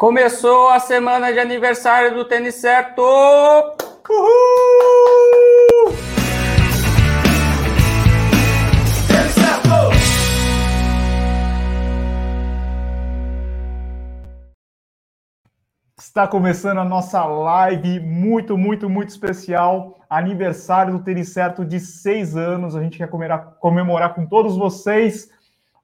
Começou a semana de aniversário do Tênis Certo! Uhul! Está começando a nossa live muito, muito, muito especial. Aniversário do Tênis Certo de seis anos. A gente quer comemorar com todos vocês.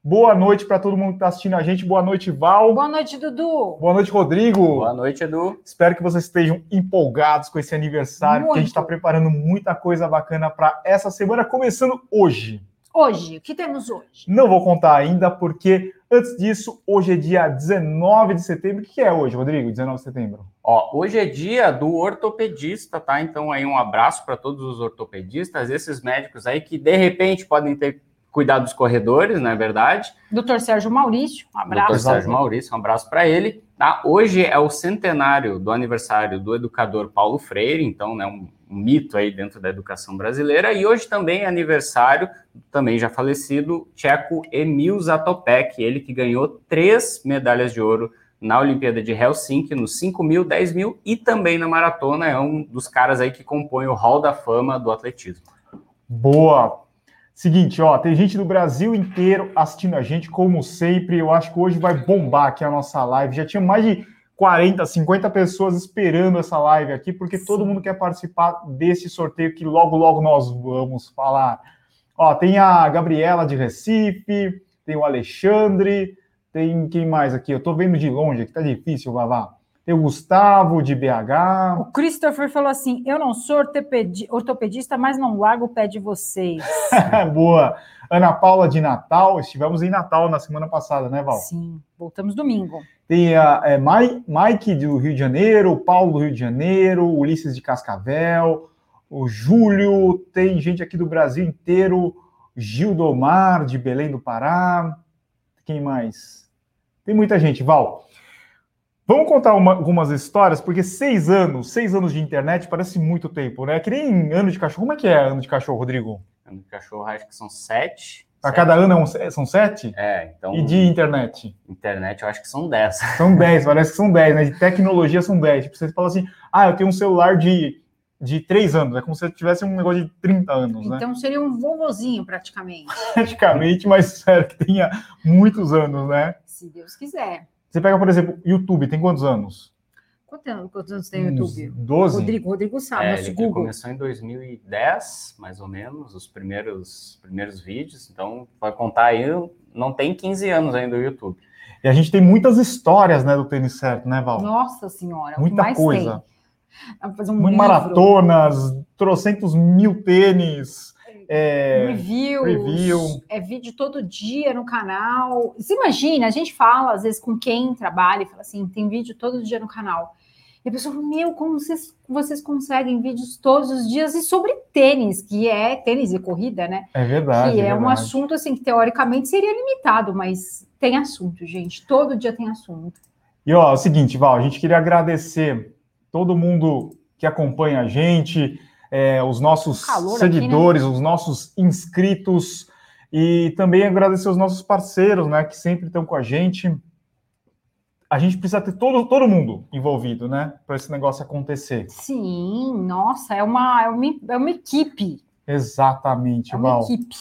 Boa noite para todo mundo que está assistindo a gente. Boa noite, Val. Boa noite, Dudu. Boa noite, Rodrigo. Boa noite, Edu. Espero que vocês estejam empolgados com esse aniversário, Muito. porque a gente está preparando muita coisa bacana para essa semana, começando hoje. Hoje, o que temos hoje? Não vou contar ainda, porque antes disso, hoje é dia 19 de setembro. O que é hoje, Rodrigo? 19 de setembro. Ó, hoje é dia do ortopedista, tá? Então aí um abraço para todos os ortopedistas, esses médicos aí que de repente podem ter cuidado dos corredores, não é verdade? Doutor Sérgio Maurício, um abraço. Dr. Sérgio Maurício, um abraço para ele. Tá? Hoje é o centenário do aniversário do educador Paulo Freire, então, né, um, um mito aí dentro da educação brasileira. E hoje também é aniversário, também já falecido, tcheco Emil Zatopek, ele que ganhou três medalhas de ouro na Olimpíada de Helsinki, nos 5 mil, 10 mil e também na maratona, é um dos caras aí que compõe o hall da fama do atletismo. Boa! Seguinte, ó, tem gente do Brasil inteiro assistindo a gente, como sempre. Eu acho que hoje vai bombar aqui a nossa live. Já tinha mais de 40, 50 pessoas esperando essa live aqui, porque todo mundo quer participar desse sorteio que logo, logo nós vamos falar. Ó, tem a Gabriela de Recife, tem o Alexandre, tem quem mais aqui? Eu tô vendo de longe aqui, tá difícil, Vavá. Tem o Gustavo de BH. O Christopher falou assim: Eu não sou ortopedi- ortopedista, mas não largo o pé de vocês. Boa. Ana Paula de Natal. Estivemos em Natal na semana passada, né, Val? Sim, voltamos domingo. Tem a é, Mai- Mike do Rio de Janeiro, Paulo do Rio de Janeiro, Ulisses de Cascavel, o Júlio, tem gente aqui do Brasil inteiro, Gil do Omar de Belém do Pará. Quem mais? Tem muita gente, Val. Vamos contar uma- algumas histórias, porque seis anos, seis anos de internet parece muito tempo, né? Que nem ano de cachorro. Como é que é ano de cachorro, Rodrigo? Ano de cachorro, acho que são sete. A Sete. cada ano é um- são sete? É, então, E de internet? internet eu acho que são dez. São 10, parece que são 10, né? De tecnologia são 10. Tipo, você fala assim, ah, eu tenho um celular de, de 3 anos. É como se eu tivesse um negócio de 30 anos, né? Então seria um vovozinho, praticamente. Praticamente, mas sério que tenha muitos anos, né? Se Deus quiser. Você pega, por exemplo, YouTube, tem quantos anos? Quantos anos, quantos anos tem o YouTube? 12? Rodrigo, Rodrigo sabe, É, nosso ele Google. começou em 2010, mais ou menos, os primeiros, primeiros vídeos. Então, vai contar aí, não tem 15 anos ainda o YouTube. E a gente tem muitas histórias, né, do tênis certo, né, Val? Nossa Senhora, que Muita mais coisa. tem? Fazer um Muito livro, maratonas, trocentos mil tênis. É, reviews, review. é vídeo todo dia no canal. Você imagina, a gente fala às vezes com quem trabalha e fala assim, tem vídeo todo dia no canal. E a pessoa fala, meu, como vocês, vocês conseguem vídeos todos os dias e sobre tênis, que é tênis e corrida, né? é verdade. que é, é um verdade. assunto assim que teoricamente seria limitado, mas tem assunto, gente. Todo dia tem assunto. E ó, é o seguinte, Val, a gente queria agradecer todo mundo que acompanha a gente, é, os nossos Calor aqui, seguidores, os nossos inscritos, e também agradecer os nossos parceiros, né, que sempre estão com a gente. A gente precisa ter todo, todo mundo envolvido, né, para esse negócio acontecer. Sim, nossa, é uma, é uma, é uma equipe. Exatamente, É uma Val. equipe.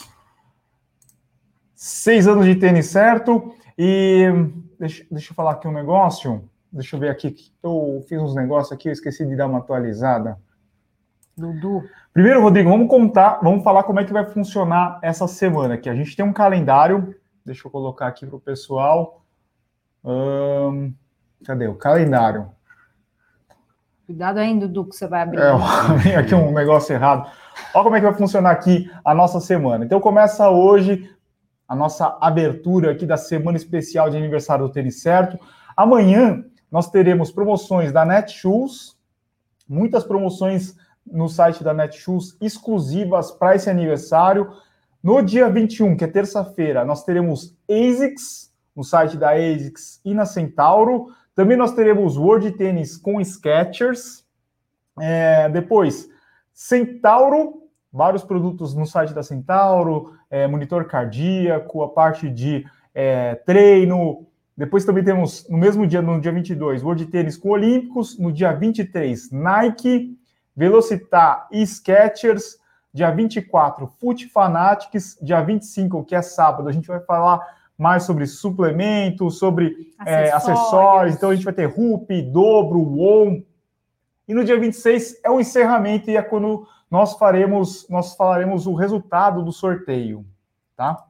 Seis anos de tênis certo, e deixa, deixa eu falar aqui um negócio. Deixa eu ver aqui, eu fiz uns negócios aqui, eu esqueci de dar uma atualizada. Dudu. Primeiro, Rodrigo, vamos contar, vamos falar como é que vai funcionar essa semana aqui. A gente tem um calendário, deixa eu colocar aqui para o pessoal. Cadê o calendário? Cuidado aí, Dudu, que você vai abrir. É, aqui um negócio errado. Olha como é que vai funcionar aqui a nossa semana. Então começa hoje a nossa abertura aqui da semana especial de aniversário do Tênis Certo. Amanhã nós teremos promoções da Netshoes, muitas promoções no site da Netshoes exclusivas para esse aniversário. No dia 21, que é terça-feira, nós teremos ASICS no site da ASICS e na Centauro. Também nós teremos World Tennis com Skechers. É, depois, Centauro, vários produtos no site da Centauro, é, monitor cardíaco, a parte de é, treino, Depois também temos, no mesmo dia, no dia 22, World Tênis com Olímpicos. No dia 23, Nike, Velocitar e Skechers. Dia 24, Foot Fanatics. Dia 25, que é sábado, a gente vai falar mais sobre suplementos, sobre acessórios. É, acessórios. Então a gente vai ter RUP, dobro, WOM. E no dia 26 é o encerramento e é quando nós faremos, nós falaremos o resultado do sorteio, tá?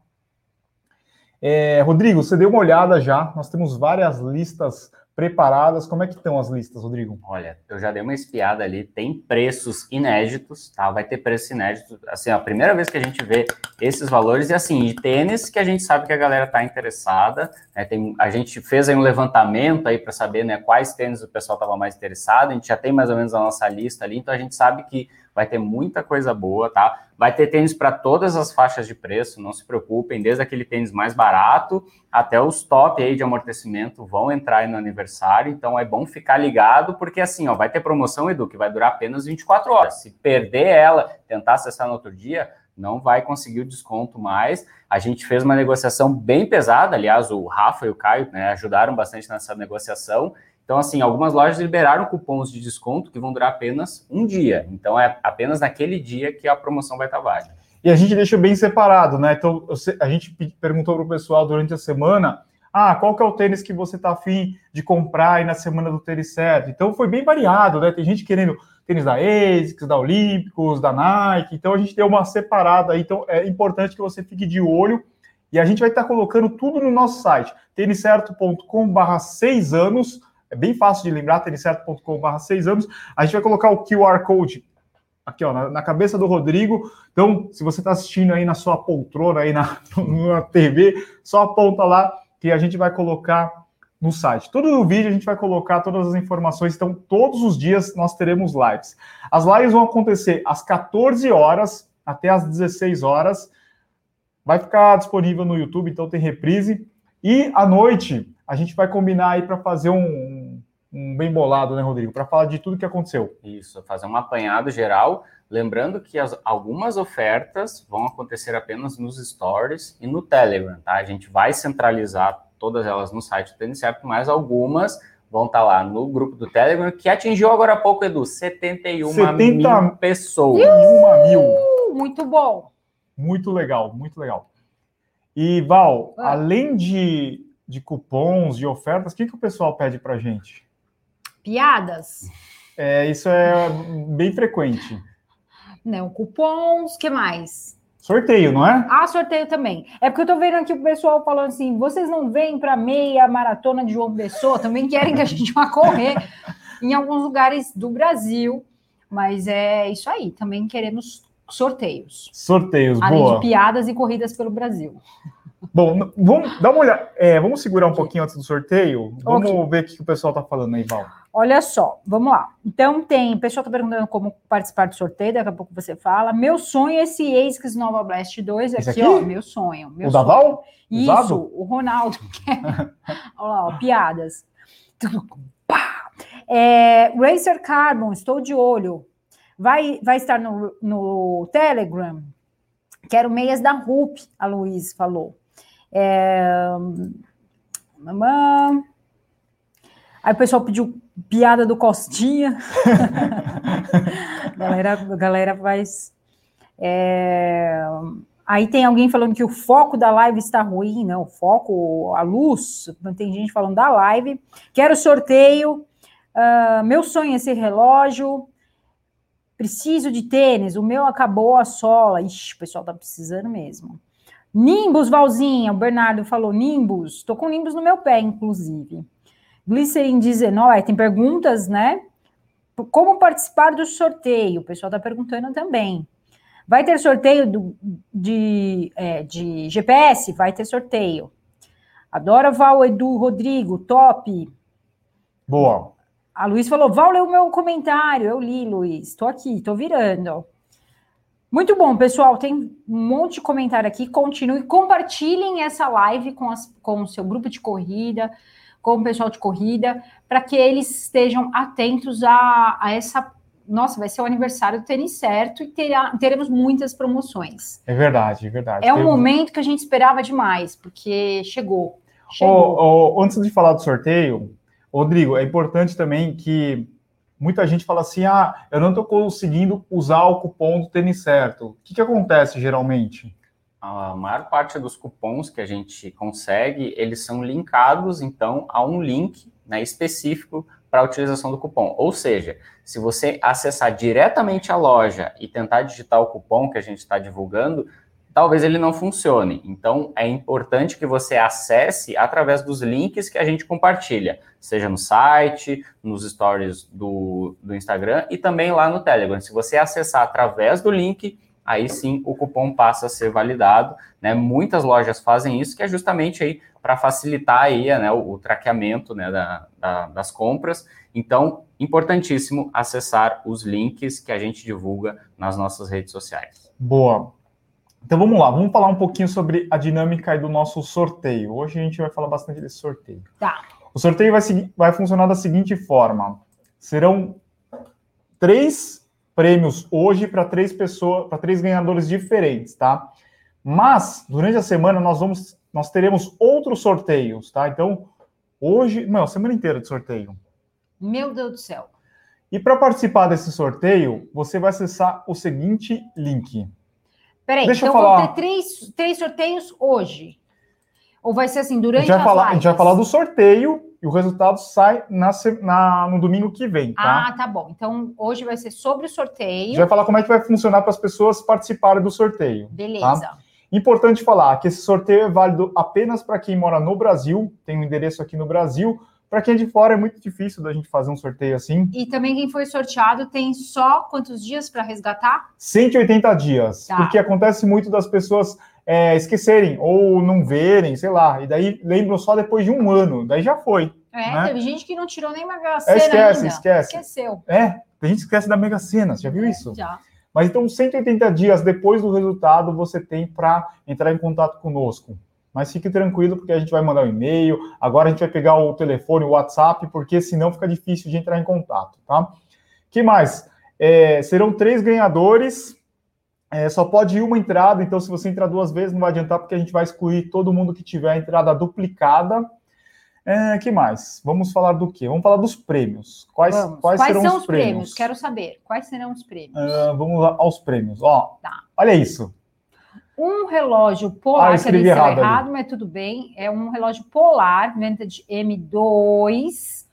É, Rodrigo, você deu uma olhada já, nós temos várias listas preparadas. Como é que estão as listas, Rodrigo? Olha, eu já dei uma espiada ali, tem preços inéditos, tá? Vai ter preço inédito. Assim, a primeira vez que a gente vê esses valores, e assim, de tênis que a gente sabe que a galera tá interessada. Né? Tem, a gente fez aí um levantamento aí para saber né, quais tênis o pessoal estava mais interessado. A gente já tem mais ou menos a nossa lista ali, então a gente sabe que vai ter muita coisa boa, tá? Vai ter tênis para todas as faixas de preço, não se preocupem, desde aquele tênis mais barato até os top aí de amortecimento vão entrar aí no aniversário, então é bom ficar ligado, porque assim, ó, vai ter promoção, Edu, que vai durar apenas 24 horas. Se perder ela, tentar acessar no outro dia, não vai conseguir o desconto mais. A gente fez uma negociação bem pesada, aliás, o Rafa e o Caio né, ajudaram bastante nessa negociação, então, assim, algumas lojas liberaram cupons de desconto que vão durar apenas um dia. Então, é apenas naquele dia que a promoção vai estar válida. E a gente deixa bem separado, né? Então, a gente perguntou para o pessoal durante a semana: ah, qual que é o tênis que você está afim de comprar aí na semana do tênis certo? Então, foi bem variado, né? Tem gente querendo tênis da ASICS, da Olímpicos, da Nike. Então, a gente deu uma separada. Então, é importante que você fique de olho. E a gente vai estar colocando tudo no nosso site, têniscerto.com/barra seis anos é bem fácil de lembrar, têniscerto.com.br seis anos. A gente vai colocar o QR Code aqui, ó, na, na cabeça do Rodrigo. Então, se você está assistindo aí na sua poltrona, aí na, na TV, só aponta lá que a gente vai colocar no site. Todo o vídeo a gente vai colocar todas as informações. Então, todos os dias nós teremos lives. As lives vão acontecer às 14 horas até às 16 horas. Vai ficar disponível no YouTube, então tem reprise. E à noite a gente vai combinar aí para fazer um, um, bem bolado, né, Rodrigo? Para falar de tudo que aconteceu. Isso, fazer um apanhado geral. Lembrando que as, algumas ofertas vão acontecer apenas nos stories e no Telegram, tá? A gente vai centralizar todas elas no site do Tênis Certo, mas algumas vão estar tá lá no grupo do Telegram, que atingiu agora há pouco, Edu, 71 70 mil pessoas. mil. Muito bom. Muito legal, muito legal. E, Val, ah. além de de cupons, de ofertas, o que, que o pessoal pede para gente? Piadas. É, isso é bem frequente. Não, cupons, que mais? Sorteio, não é? Ah, sorteio também. É porque eu tô vendo aqui o pessoal falando assim: vocês não vêm para meia maratona de João Pessoa, também querem que a gente vá correr em alguns lugares do Brasil. Mas é isso aí, também queremos sorteios. Sorteios, Além boa. de piadas e corridas pelo Brasil. Bom, vamos dar uma olhada. É, vamos segurar um pouquinho antes do sorteio. Vamos okay. ver o que o pessoal está falando aí, Val. Olha só, vamos lá. Então tem, o pessoal está perguntando como participar do sorteio, daqui a pouco você fala. Meu sonho é esse ASICS Nova Blast 2 aqui, aqui, ó, meu sonho. Meu o sonho. Val? Isso, Usado? o Ronaldo. Olha lá, ó, piadas. É, Racer Carbon, estou de olho. Vai, vai estar no, no Telegram. Quero meias da RUP, a Luiz falou. É... Aí o pessoal pediu piada do Costinha. galera, a galera faz. É... Aí tem alguém falando que o foco da live está ruim, não, o foco, a luz, tem gente falando da live. Quero sorteio, uh, meu sonho é ser relógio, preciso de tênis, o meu acabou a sola. Ixi, o pessoal tá precisando mesmo. Nimbus, Valzinha, o Bernardo falou Nimbus. Tô com Nimbus no meu pé, inclusive. Glycerin 19, tem perguntas, né? Como participar do sorteio? O pessoal tá perguntando também. Vai ter sorteio do, de, é, de GPS? Vai ter sorteio. Adora Val, Edu, Rodrigo, top. Boa. A Luiz falou: Val, leu o meu comentário. Eu li, Luiz. Estou aqui, estou virando. Muito bom, pessoal. Tem um monte de comentário aqui. Continue, compartilhem essa live com, as, com o seu grupo de corrida, com o pessoal de corrida, para que eles estejam atentos a, a, essa. Nossa, vai ser o aniversário do tênis certo e terá, teremos muitas promoções. É verdade, é verdade. É um momento que a gente esperava demais, porque chegou. Oh, oh, antes de falar do sorteio, Rodrigo, é importante também que muita gente fala assim: ah, eu não estou conseguindo usar o cupom do tênis certo. O que, que acontece geralmente? A maior parte dos cupons que a gente consegue, eles são linkados, então, a um link né, específico para a utilização do cupom. Ou seja, se você acessar diretamente a loja e tentar digitar o cupom que a gente está divulgando, talvez ele não funcione. Então, é importante que você acesse através dos links que a gente compartilha, seja no site, nos stories do, do Instagram e também lá no Telegram. Se você acessar através do link, aí sim o cupom passa a ser validado. Né? Muitas lojas fazem isso, que é justamente aí para facilitar aí, né, o, o traqueamento né, da, da, das compras. Então, importantíssimo acessar os links que a gente divulga nas nossas redes sociais. Boa. Então vamos lá, vamos falar um pouquinho sobre a dinâmica do nosso sorteio. Hoje a gente vai falar bastante desse sorteio. Tá. O sorteio vai, vai funcionar da seguinte forma: serão três prêmios hoje para três pessoas, para três ganhadores diferentes, tá? Mas durante a semana nós vamos, nós teremos outros sorteios, tá? Então hoje, não, semana inteira de sorteio. Meu Deus do céu. E para participar desse sorteio, você vai acessar o seguinte link Peraí, Deixa então vão ter três, três sorteios hoje. Ou vai ser assim, durante a gente vai falar, A gente vai falar do sorteio e o resultado sai na, na, no domingo que vem, tá? Ah, tá bom. Então, hoje vai ser sobre o sorteio. A gente vai falar como é que vai funcionar para as pessoas participarem do sorteio. Tá? Beleza. Tá? Importante falar que esse sorteio é válido apenas para quem mora no Brasil, tem um endereço aqui no Brasil, para quem é de fora é muito difícil da gente fazer um sorteio assim. E também quem foi sorteado tem só quantos dias para resgatar? 180 dias. Tá. Porque acontece muito das pessoas é, esquecerem ou não verem, sei lá. E daí lembram só depois de um ano. Daí já foi. É, né? teve gente que não tirou nem Mega Sena é, esquece, ainda. esquece. Esqueceu. É, tem gente que esquece da Mega Sena. Você já viu é, isso? Já. Mas então, 180 dias depois do resultado, você tem para entrar em contato conosco. Mas fique tranquilo, porque a gente vai mandar um e-mail. Agora a gente vai pegar o telefone, o WhatsApp, porque senão fica difícil de entrar em contato, tá? que mais? É, serão três ganhadores. É, só pode ir uma entrada, então se você entrar duas vezes não vai adiantar, porque a gente vai excluir todo mundo que tiver a entrada duplicada. É, que mais? Vamos falar do quê? Vamos falar dos prêmios. Quais, quais, quais serão são os prêmios? prêmios? Quero saber. Quais serão os prêmios? Uh, vamos aos prêmios. Ó, tá. Olha isso um relógio polar, ah, ele errado, errado mas tudo bem. É um relógio polar, Vintage M2.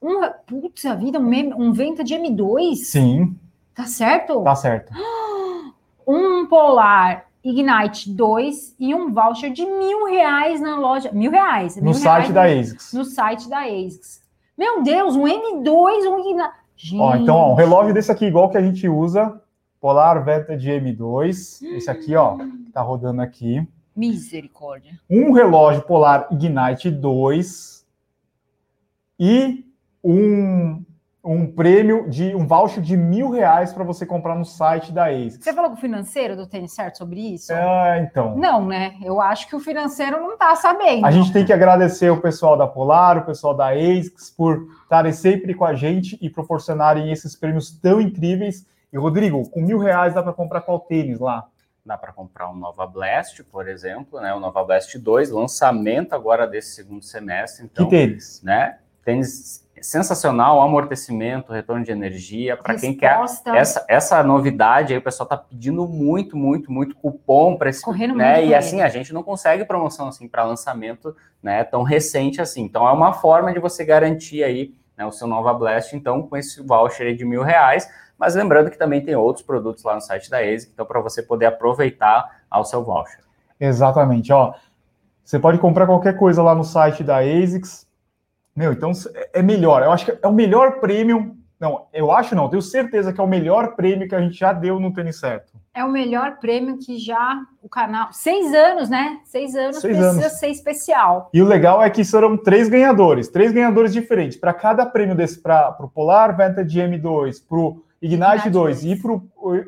Um, putz, a vida, um, um Vintage M2? Sim. Tá certo? Tá certo. Um polar Ignite 2 e um voucher de mil reais na loja. Mil reais. Mil no reais site no, da ASICS. No site da ASICS. Meu Deus, um M2, um Ignite. Gente. Ó, então, ó, um relógio desse aqui, igual que a gente usa, Polar Vantage M2, esse aqui, ó, que tá rodando aqui. Misericórdia. Um relógio Polar Ignite 2 e um, um prêmio de um voucher de mil reais para você comprar no site da ASICS. Você falou com o financeiro do Tênis Certo sobre isso? É, então. Não, né? Eu acho que o financeiro não tá sabendo. A gente tem que agradecer o pessoal da Polar, o pessoal da ASICS por estarem sempre com a gente e proporcionarem esses prêmios tão incríveis e, Rodrigo, com mil reais dá para comprar qual tênis lá? Dá para comprar um Nova Blast, por exemplo, né? O Nova Blast 2, lançamento agora desse segundo semestre. Então, que tênis? Né? Tênis sensacional, amortecimento, retorno de energia, para quem quer essa, essa novidade aí, o pessoal está pedindo muito, muito, muito cupom para esse, Correndo né? Muito e assim, a gente não consegue promoção assim para lançamento, né, tão recente assim. Então é uma forma de você garantir aí, né, o seu Nova Blast, então com esse voucher de mil reais, mas lembrando que também tem outros produtos lá no site da ASIC, então para você poder aproveitar ao seu voucher. Exatamente, ó. Você pode comprar qualquer coisa lá no site da ASICS. Meu, então é melhor. Eu acho que é o melhor prêmio. Não, eu acho não, tenho certeza que é o melhor prêmio que a gente já deu no Tênis Certo. É o melhor prêmio que já o canal. Seis anos, né? Seis anos Seis precisa anos. ser especial. E o legal é que serão três ganhadores, três ganhadores diferentes. Para cada prêmio desse, para o Polar Vantage M2, para o Ignite 2 e para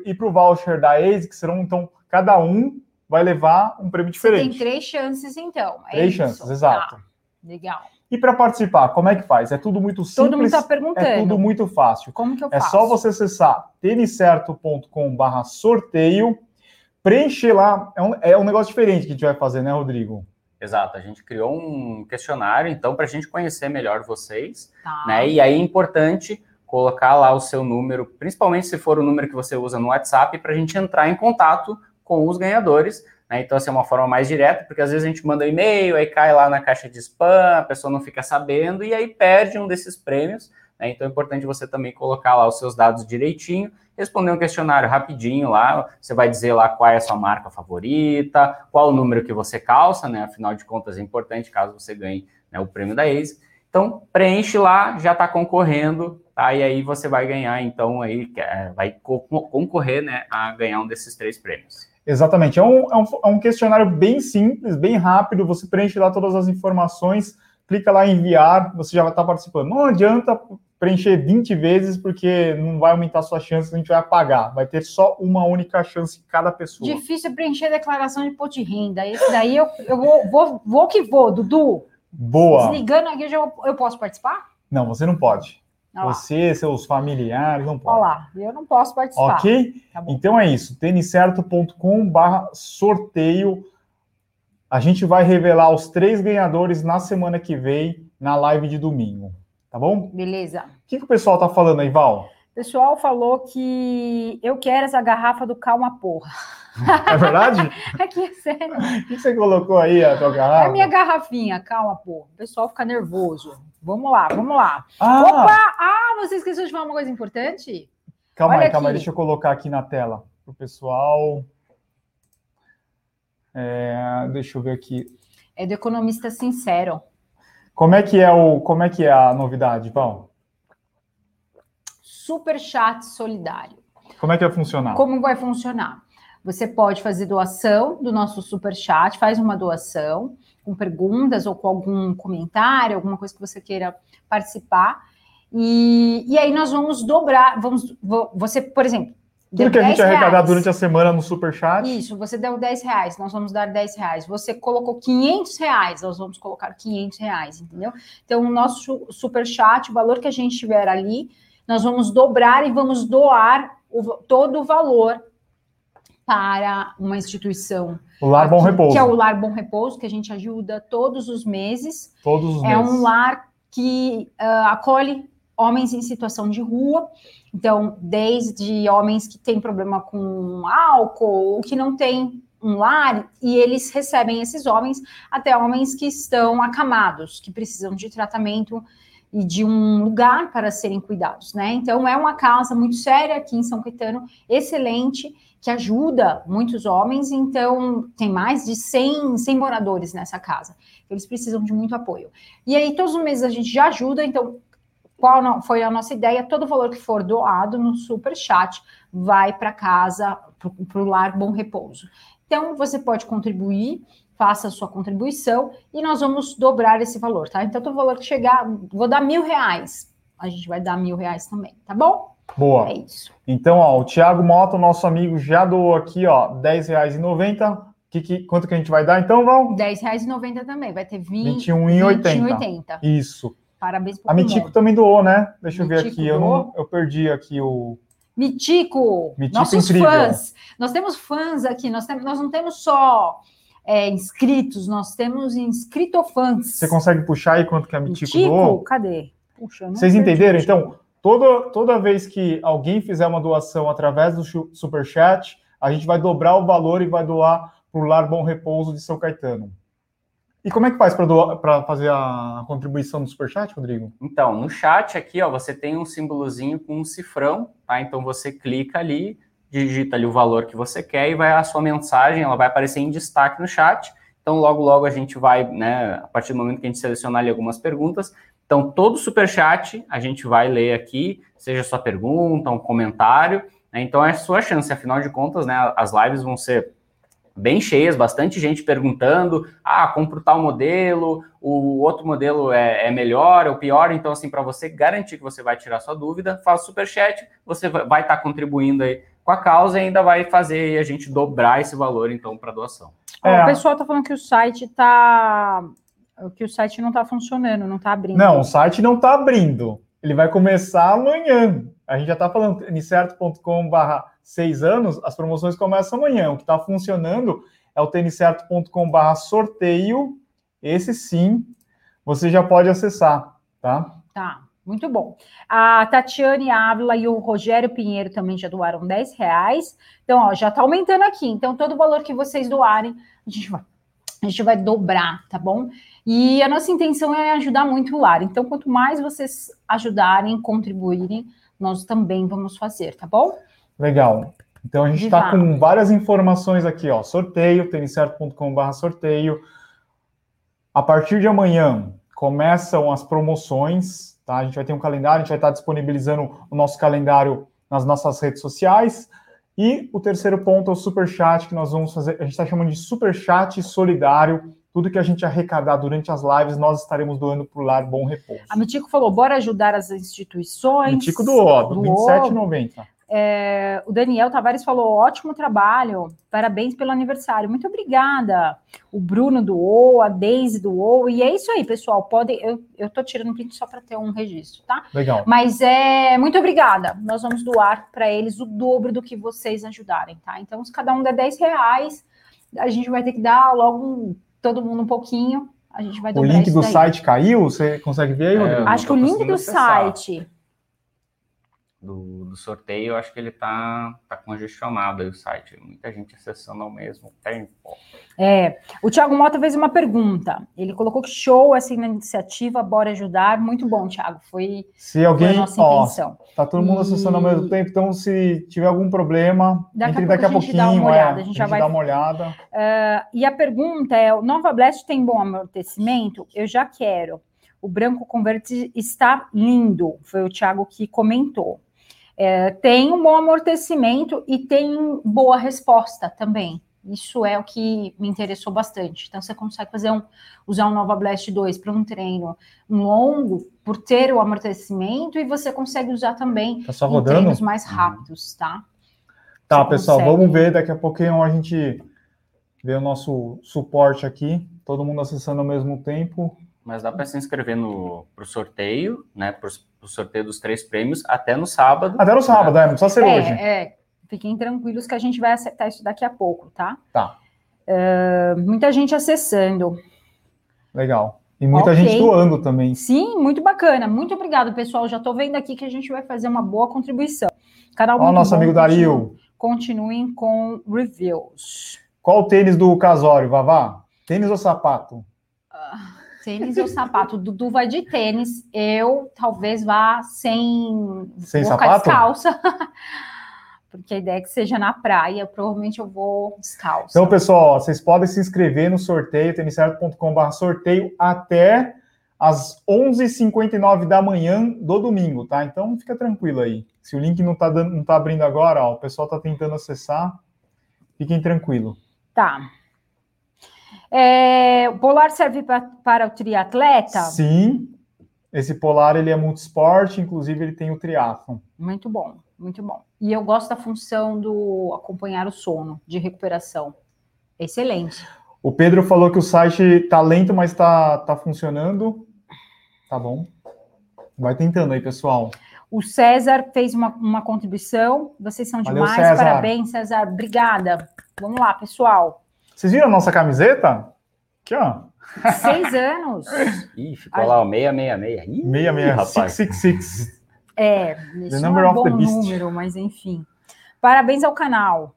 e o voucher da ASIC serão, então, cada um vai levar um prêmio diferente. Você tem três chances, então. É três isso. chances, exato. Tá. Legal. E para participar, como é que faz? É tudo muito simples. Todo mundo está perguntando. É tudo muito fácil. Como que eu é faço? É só você acessar têniscerto.com/sorteio, preencher lá. É um, é um negócio diferente que a gente vai fazer, né, Rodrigo? Exato, a gente criou um questionário, então, para a gente conhecer melhor vocês, Tá. né? E aí é importante colocar lá o seu número, principalmente se for o número que você usa no WhatsApp, para a gente entrar em contato com os ganhadores. Né? Então, essa é uma forma mais direta, porque às vezes a gente manda um e-mail, aí cai lá na caixa de spam, a pessoa não fica sabendo e aí perde um desses prêmios. Né? Então, é importante você também colocar lá os seus dados direitinho, responder um questionário rapidinho lá. Você vai dizer lá qual é a sua marca favorita, qual o número que você calça, né? Afinal de contas, é importante caso você ganhe né, o prêmio da Ace. Então, preenche lá, já está concorrendo, tá? E aí você vai ganhar, então, aí, é, vai co concorrer, né, a ganhar um desses três prêmios. Exatamente. É um, é, um, é um questionário bem simples, bem rápido. Você preenche lá todas as informações, clica lá em enviar, você já vai estar participando. Não adianta preencher 20 vezes, porque não vai aumentar a sua chance, a gente vai apagar. Vai ter só uma única chance cada pessoa. Difícil preencher a declaração de imposto de renda. Esse daí eu, eu vou, vou, vou que vou, Dudu. Boa. Desligando aqui, eu, já, eu posso participar? Não, você não pode. Olha. Você, seus familiares, não Olha podem. lá, eu não posso participar. Ok? Tá. Então é isso. têniscerto.com barra sorteio. A gente vai revelar os três ganhadores na semana que vem, na live de domingo. Tá bom? O Beleza. que, que o pessoal tá falando aí, Val? O pessoal falou que eu quero essa garrafa do Calma Porra. É verdade? Aqui é sério. O que, você colocou aí, a tua É garrafa? a minha garrafinha, calma, porra. O pessoal fica nervoso. Vamos lá, vamos lá. Ah, Opa! Ah, você esqueceu de falar uma coisa importante? calma olha aí, calma aí. Deixa eu colocar aqui na tela pro pessoal. É, deixa eu ver aqui. É do economista sincero. Como é que é o, como é que é a novidade, Val? Super chat solidário. Como é que vai funcionar? Como vai funcionar? Você pode fazer doação do nosso super chat, faz uma doação com perguntas ou com algum comentário, alguma coisa que você queira participar. E, e aí nós vamos dobrar, vamos, vo- você, por exemplo, Tudo que a gente 10 arrecadar reais. durante a semana no Superchat. Isso, você deu 10 reais, nós vamos dar 10 reais. Você colocou 500 reais, nós vamos colocar 500 reais, entendeu? Então, o nosso super chat, o valor que a gente tiver ali, nós vamos dobrar e vamos doar o todo o valor para uma instituição. O Lar Bom Repouso. Que é o Lar Bom Repouso, que a gente ajuda todos os meses. Todos os É meses. um lar que ah, acolhe homens em situação de rua. Então, desde homens que têm problema com álcool, ou que não têm um lar, e eles recebem esses homens, até homens que estão acamados, que precisam de tratamento e de um lugar para serem cuidados, né? Então, é uma causa muito séria aqui em São Caetano, excelente, que ajuda muitos homens. Então, tem mais de 100, 100 moradores nessa casa. Eles precisam de muito apoio. E aí, todos os meses a gente já ajuda. Então, qual foi a nossa ideia? Todo valor que for doado no super chat vai para casa, para o lar Bom Repouso. Então, você pode contribuir, faça a sua contribuição e nós vamos dobrar esse valor, tá? Então, todo valor que chegar, vou dar mil reais. A gente vai dar mil reais também, tá bom? Boa. É isso. Então, ó, o Thiago Mota, nosso amigo, já doou aqui, ó, R$10,90. Que, que, quanto que a gente vai dar, então, Val? R$10,90 também, vai ter 20, 21,80. 21,80. Isso. Parabéns pro A Mitico Kumon. também doou, né? Deixa eu ver Mitico aqui. Eu, não, eu perdi aqui o. Mitico, Mitico nossos incrível. fãs. Nós temos fãs aqui, nós, temos, nós não temos só é, inscritos, nós temos inscritofãs. Você consegue puxar aí quanto que a Mitico, doou? cadê? Puxa, Vocês entenderam? Então, toda, toda vez que alguém fizer uma doação através do chu- Superchat, a gente vai dobrar o valor e vai doar para o Lar Bom Repouso de São Caetano. E como é que faz para fazer a contribuição do Superchat, Rodrigo? Então, no chat aqui, ó, você tem um símbolozinho com um cifrão, tá? Então você clica ali, digita ali o valor que você quer e vai a sua mensagem, ela vai aparecer em destaque no chat. Então, logo, logo a gente vai, né, a partir do momento que a gente selecionar ali algumas perguntas. Então, todo super chat a gente vai ler aqui, seja sua pergunta, um comentário. né? Então, é a sua chance, afinal de contas, né, as lives vão ser bem cheias, bastante gente perguntando, ah, compro tal modelo, o outro modelo é, é melhor ou pior, então assim, para você garantir que você vai tirar sua dúvida, faz o superchat, você vai estar contribuindo aí com a causa e ainda vai fazer a gente dobrar esse valor, então, para doação. É. O pessoal tá falando que o site tá. Que o site não tá funcionando, não tá abrindo. Não, o site não está abrindo. Ele vai começar amanhã. A gente já está falando tenicerto.com barra seis anos, as promoções começam amanhã. O que está funcionando é o tenicerto.com barra sorteio esse sim você já pode acessar, tá? Tá, muito bom. A Tatiane Ávila e o Rogério Pinheiro também já doaram 10 reais. Então, ó, já tá aumentando aqui. Então, todo o valor que vocês doarem, a gente vai, a gente vai dobrar, tá bom? E a nossa intenção é ajudar muito o lar. Então, quanto mais vocês ajudarem, contribuírem, nós também vamos fazer, tá bom? Legal. Então a gente está com várias informações aqui, ó. Sorteio, têniscerto.com.br sorteio. A partir de amanhã começam as promoções, tá? A gente vai ter um calendário, a gente vai estar disponibilizando o nosso calendário nas nossas redes sociais. E o terceiro ponto é o super chat que nós vamos fazer. A gente está chamando de super chat solidário. Tudo que a gente arrecadar durante as lives, nós estaremos doando para o Lar Bom Repouso. A Mitico falou, bora ajudar as instituições. Mitico do, do 27,90. É, o Daniel Tavares falou: ótimo trabalho, parabéns pelo aniversário. Muito obrigada. O Bruno doou, a Deise doou, e é isso aí, pessoal. Podem, eu, eu tô tirando print só para ter um registro, tá? Legal. Mas é muito obrigada. Nós vamos doar para eles o dobro do que vocês ajudarem, tá? Então, se cada um der 10 reais, a gente vai ter que dar logo um, todo mundo um pouquinho. A gente vai O link do site caiu? Você consegue ver aí, é, Acho que o link do acessar. site do, do, sorteio, eu acho que ele tá, tá congestionado aí o site. Muita gente acessando ao mesmo tempo. É, o Thiago Mota fez uma pergunta. Ele colocou que show essa iniciativa, bora ajudar. Muito bom, Thiago. Foi, se alguém, foi a nossa ó, intenção. Tá todo mundo e... acessando ao mesmo tempo, então se tiver algum problema, daqui entre a daqui a, pouquinho, dá uma olhada, é, a gente já vai dar uma olhada. Uh, e a pergunta é: o Nova Blast tem bom amortecimento? Eu já quero. O branco converte está lindo. Foi o Thiago que comentou. É, tem um bom amortecimento e tem boa resposta também. Isso é o que me interessou bastante. Então, você consegue fazer um, usar um Nova Blast 2 para um treino longo, por ter o amortecimento, e você consegue usar também tá em treinos mais rápidos, tá? Tá, você pessoal, consegue... vamos ver daqui a pouquinho a gente vê o nosso suporte aqui, todo mundo acessando ao mesmo tempo. Mas dá para se inscrever no pro sorteio, né? Pro, pro sorteio dos três prêmios até no sábado. Até no sábado, né? é, não precisa ser é, hoje. É, fiquem tranquilos que a gente vai acertar isso daqui a pouco, tá? Tá. Uh, muita gente acessando. Legal. E muita okay. gente doando também. Sim, muito bacana. Muito obrigado, pessoal. Já estou vendo aqui que a gente vai fazer uma boa contribuição. Canal Ó, nosso bom, amigo Dario. Continuem com reviews. Qual o tênis do Casório, Vavá? Tênis ou sapato? Uh... Tênis ou sapato. O Dudu vai de tênis. Eu talvez vá sem. Sem sapato? descalça. Porque a ideia é que seja na praia. Provavelmente eu vou descalça. Então, pessoal, vocês podem se inscrever no sorteio, têniscerto.com.br sorteio até às 11h59 da manhã do domingo, tá? Então fica tranquilo aí. Se o link não tá, dando, não tá abrindo agora, ó, o pessoal tá tentando acessar, fiquem tranquilo. Tá. É, o polar serve pra, para o triatleta? Sim, esse polar ele é multisport, inclusive ele tem o triatlon. Muito bom, muito bom. E eu gosto da função do acompanhar o sono, de recuperação. Excelente. O Pedro falou que o site tá lento, mas tá, tá funcionando. Tá bom. Vai tentando aí, pessoal. O César fez uma, uma contribuição. Vocês são Valeu, demais. César. Parabéns, César. Obrigada. Vamos lá, pessoal. Vocês viram a nossa camiseta? Aqui, ó. Seis anos. Ih, ficou a lá o 666. Ih, 666, rapaz. 666. É, isso não é um bom número, mas enfim. Parabéns ao canal.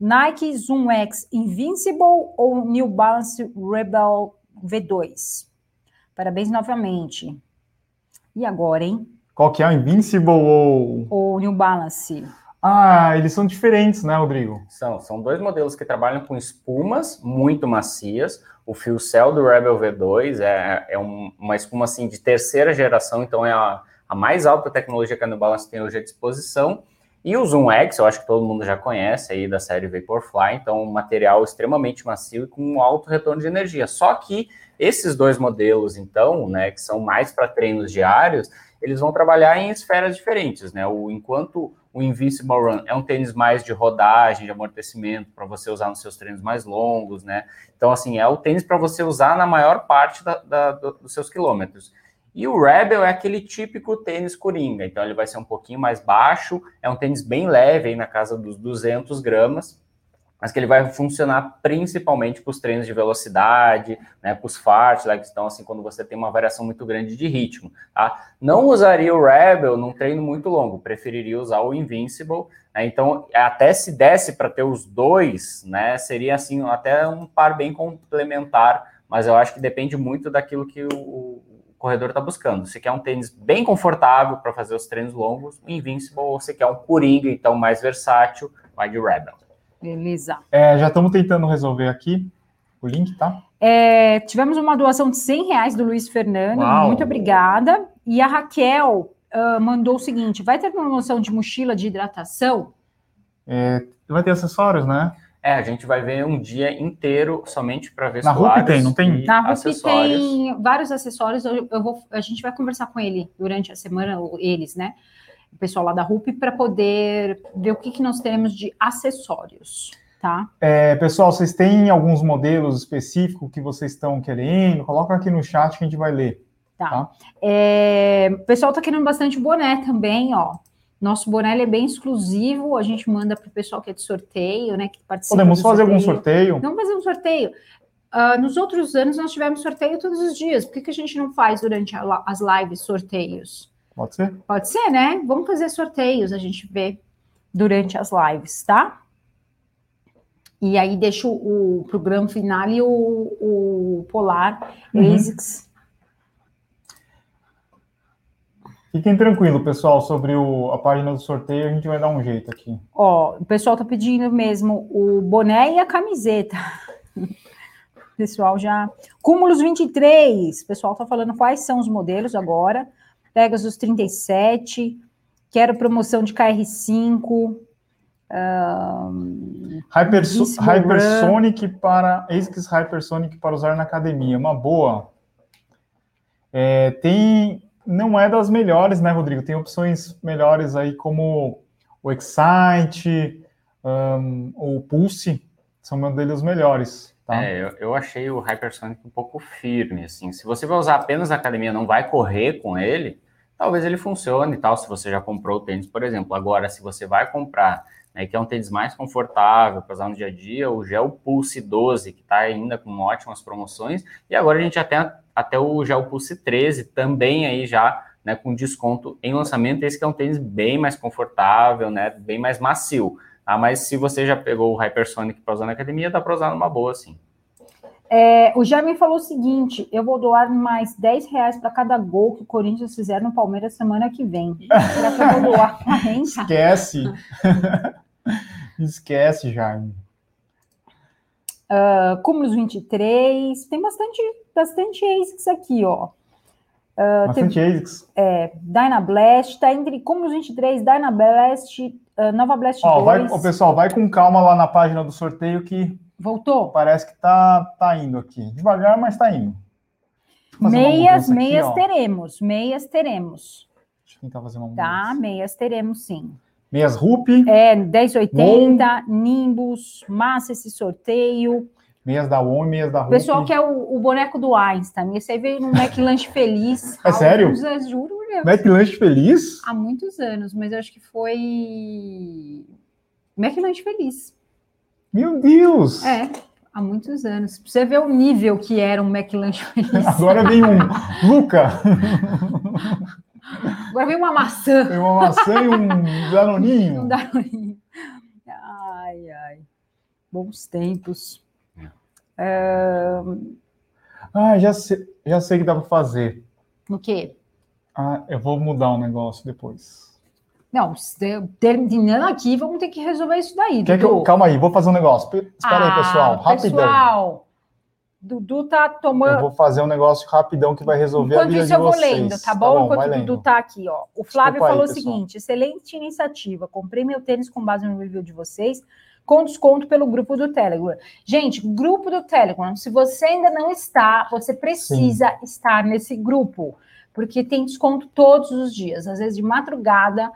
Nike Zoom X Invincible ou New Balance Rebel V2? Parabéns novamente. E agora, hein? Qual que é o Invincible ou... Ou New Balance? Ah, eles são diferentes, né, Rodrigo? São, são dois modelos que trabalham com espumas muito macias. O Fuel Cell do Rebel V2 é, é um, uma espuma assim de terceira geração, então é a, a mais alta tecnologia que a New Balance tem hoje à disposição. E o Zoom X, eu acho que todo mundo já conhece aí da série Vaporfly, então um material extremamente macio e com um alto retorno de energia. Só que esses dois modelos, então, né, que são mais para treinos diários, eles vão trabalhar em esferas diferentes, né? O, enquanto o Invincible Run é um tênis mais de rodagem, de amortecimento, para você usar nos seus treinos mais longos, né? Então, assim, é o tênis para você usar na maior parte da, da, dos seus quilômetros. E o Rebel é aquele típico tênis coringa, então ele vai ser um pouquinho mais baixo, é um tênis bem leve, aí na casa dos 200 gramas, mas que ele vai funcionar principalmente para os treinos de velocidade, né, para os fartleks, então assim, quando você tem uma variação muito grande de ritmo, tá? Não usaria o Rebel num treino muito longo, preferiria usar o Invincible, né, então até se desse para ter os dois, né, seria assim, até um par bem complementar, mas eu acho que depende muito daquilo que o corredor está buscando. Se quer um tênis bem confortável para fazer os treinos longos, o Invincible, ou se quer um Coringa, então mais versátil, vai de Rebel. Beleza. É, já estamos tentando resolver aqui o link, tá? É, tivemos uma doação de 100 reais do Luiz Fernando, Uau. muito obrigada. E a Raquel uh, mandou o seguinte: vai ter promoção de mochila de hidratação? É, vai ter acessórios, né? É, a gente vai ver um dia inteiro somente para ver Na RUP tem, não tem? Na RUP tem vários acessórios. Eu, eu, vou, a gente vai conversar com ele durante a semana, eles, né? o pessoal lá da RUP, para poder ver o que, que nós temos de acessórios. Tá? É, pessoal, vocês têm alguns modelos específicos que vocês estão querendo? Coloca aqui no chat que a gente vai ler. Tá. tá? É, o pessoal está querendo bastante boné também, ó. Nosso boné é bem exclusivo, a gente manda para o pessoal que é de sorteio, né? Que participa Podemos fazer sorteio. algum sorteio? Vamos fazer um sorteio. Uh, nos outros anos nós tivemos sorteio todos os dias. Por que, que a gente não faz durante a, as lives sorteios? Pode ser? Pode ser, né? Vamos fazer sorteios, a gente vê durante as lives, tá? E aí deixo o programa final e o, o Polar uhum. ASICS. Fiquem tranquilo, pessoal, sobre o, a página do sorteio, a gente vai dar um jeito aqui. Ó, o pessoal tá pedindo mesmo o boné e a camiseta. pessoal já. Cúmulos 23, o pessoal tá falando quais são os modelos agora. Pegasus 37, quero promoção de KR5. Um, Hyperso Hypersonic para ASICS Hypersonic para usar na academia, uma boa. É, tem, não é das melhores, né, Rodrigo? Tem opções melhores aí como o Excite, um, o Pulse, são modelos melhores. Tá? É, eu, eu, achei o Hypersonic um pouco firme, assim. Se você vai usar apenas na academia, não vai correr com ele, talvez ele funcione e tal, se você já comprou o tênis, por exemplo. Agora, se você vai comprar, né, que é um tênis mais confortável para usar no dia a dia, o Gel Pulse 12, que está ainda com ótimas promoções, e agora a gente tem até o Gel Pulse 13, também aí já né, com desconto em lançamento, esse que é um tênis bem mais confortável, né, bem mais macio. Ah, mas se você já pegou o Hypersonic para usar na academia, dá para usar numa boa, sim. É, o Jaime falou o seguinte: eu vou doar mais 10 reais para cada gol que o Corinthians fizer no Palmeiras semana que vem. Será que eu vou doar 40? Esquece. Esquece, Jaime. Uh, Cúmulos 23, tem bastante, bastante ASICs aqui, ó. Uh, bastante tem, ASICs. É, Dynablast, tá entre Cúmulos 23, Dynablast, uh, Nova Blast ó, 2. Vai, ó, pessoal, vai com calma lá na página do sorteio que Voltou? Parece que tá, tá indo aqui. Devagar, mas tá indo. Meias, meias aqui, teremos. Meias teremos. Deixa eu tentar fazer uma Tá, meias teremos sim. Meias RUP. É, 1080, Bom. Nimbus, massa esse sorteio. Meias da ON, meias da RUP. Pessoal que é o, o, boneco do Einstein. Esse aí veio no McLanche Feliz. É sério? Anos, juro. McLanche Feliz? Há muitos anos, mas eu acho que foi McLanche Feliz. Meu Deus! É, há muitos anos. Pra você ver o nível que era um McLanche feliz. Agora vem um Luca. Agora vem uma maçã. Vem uma maçã e um danoninho. Um danoninho. Ai, ai. Bons tempos. É... Ah, já sei, já sei que dá para fazer. O quê? Ah, eu vou mudar um negócio depois. Não, terminando aqui, vamos ter que resolver isso daí. Dudu. Eu, calma aí, vou fazer um negócio. Espera ah, aí, pessoal, rapidão. Pessoal, Dudu tá tomando. Eu vou fazer um negócio rapidão que vai resolver Enquanto a vida isso, eu vou lendo, tá bom? tá bom Enquanto o Dudu tá aqui, ó. O Flávio Desculpa falou aí, o seguinte: excelente iniciativa. Comprei meu tênis com base no review de vocês, com desconto pelo grupo do Telegram. Gente, grupo do Telegram, se você ainda não está, você precisa Sim. estar nesse grupo, porque tem desconto todos os dias, às vezes de madrugada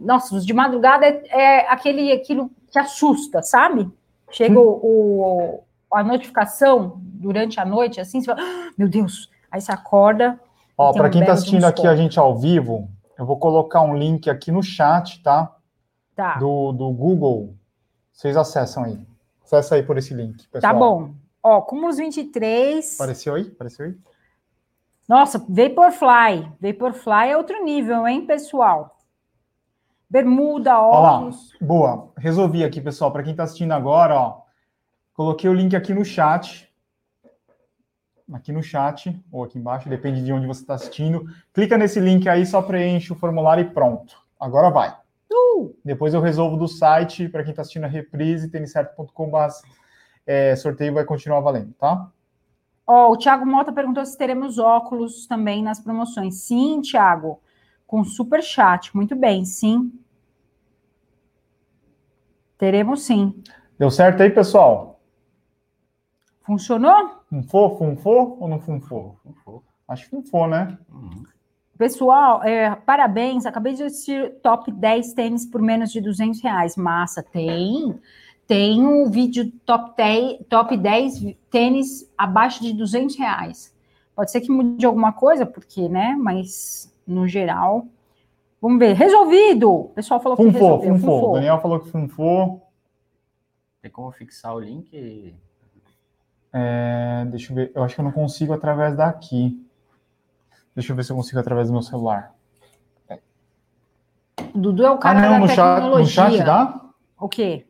nossa, os de madrugada é, é, aquele aquilo que assusta, sabe? Chega o, o, a notificação durante a noite, assim, você fala, ah, meu Deus, aí você acorda. Ó, para um quem está assistindo aqui a gente ao vivo, eu vou colocar um link aqui no chat, tá? Tá. Do, do Google. Vocês acessam aí. Acessa aí por esse link, pessoal. Tá bom. Ó, Cúmulos 23. Apareceu aí? Apareceu aí? Nossa, Vaporfly. Vaporfly é outro nível, hein, pessoal? Bermuda, óculos. Boa. Resolvi aqui, pessoal. Para quem está assistindo agora, ó, coloquei o link aqui no chat. Aqui no chat, ou aqui embaixo, depende de onde você está assistindo. Clica nesse link aí, só preenche o formulário e pronto. Agora vai. Uh! Depois eu resolvo do site, para quem está assistindo a reprise, têniscerto.com.br é, sorteio vai continuar valendo, tá? Ó, oh, o Thiago Mota perguntou se teremos óculos também nas promoções. Sim, Thiago, com super chat. Muito bem, sim. Teremos sim. Deu certo aí, pessoal? Funcionou? Funfou, funfou ou não funfou? Funfou. Acho que funfou, né? Uhum. Pessoal, é, parabéns. Acabei de assistir top 10 tênis por menos de 200 reais. Massa, tem tem um vídeo top 10, top 10 tênis abaixo de 200 reais. Pode ser que mude alguma coisa, porque, né? Mas, no geral, vamos ver. Resolvido! O pessoal falou funfou, que resolveu. Funfou, funfou. O Daniel falou que funfou. Tem como fixar o link? É, deixa eu ver. Eu acho que eu não consigo através daqui. Deixa eu ver se eu consigo através do meu celular. Dudu é o cara ah, não, da no tecnologia. Chat, no chat dá? O quê?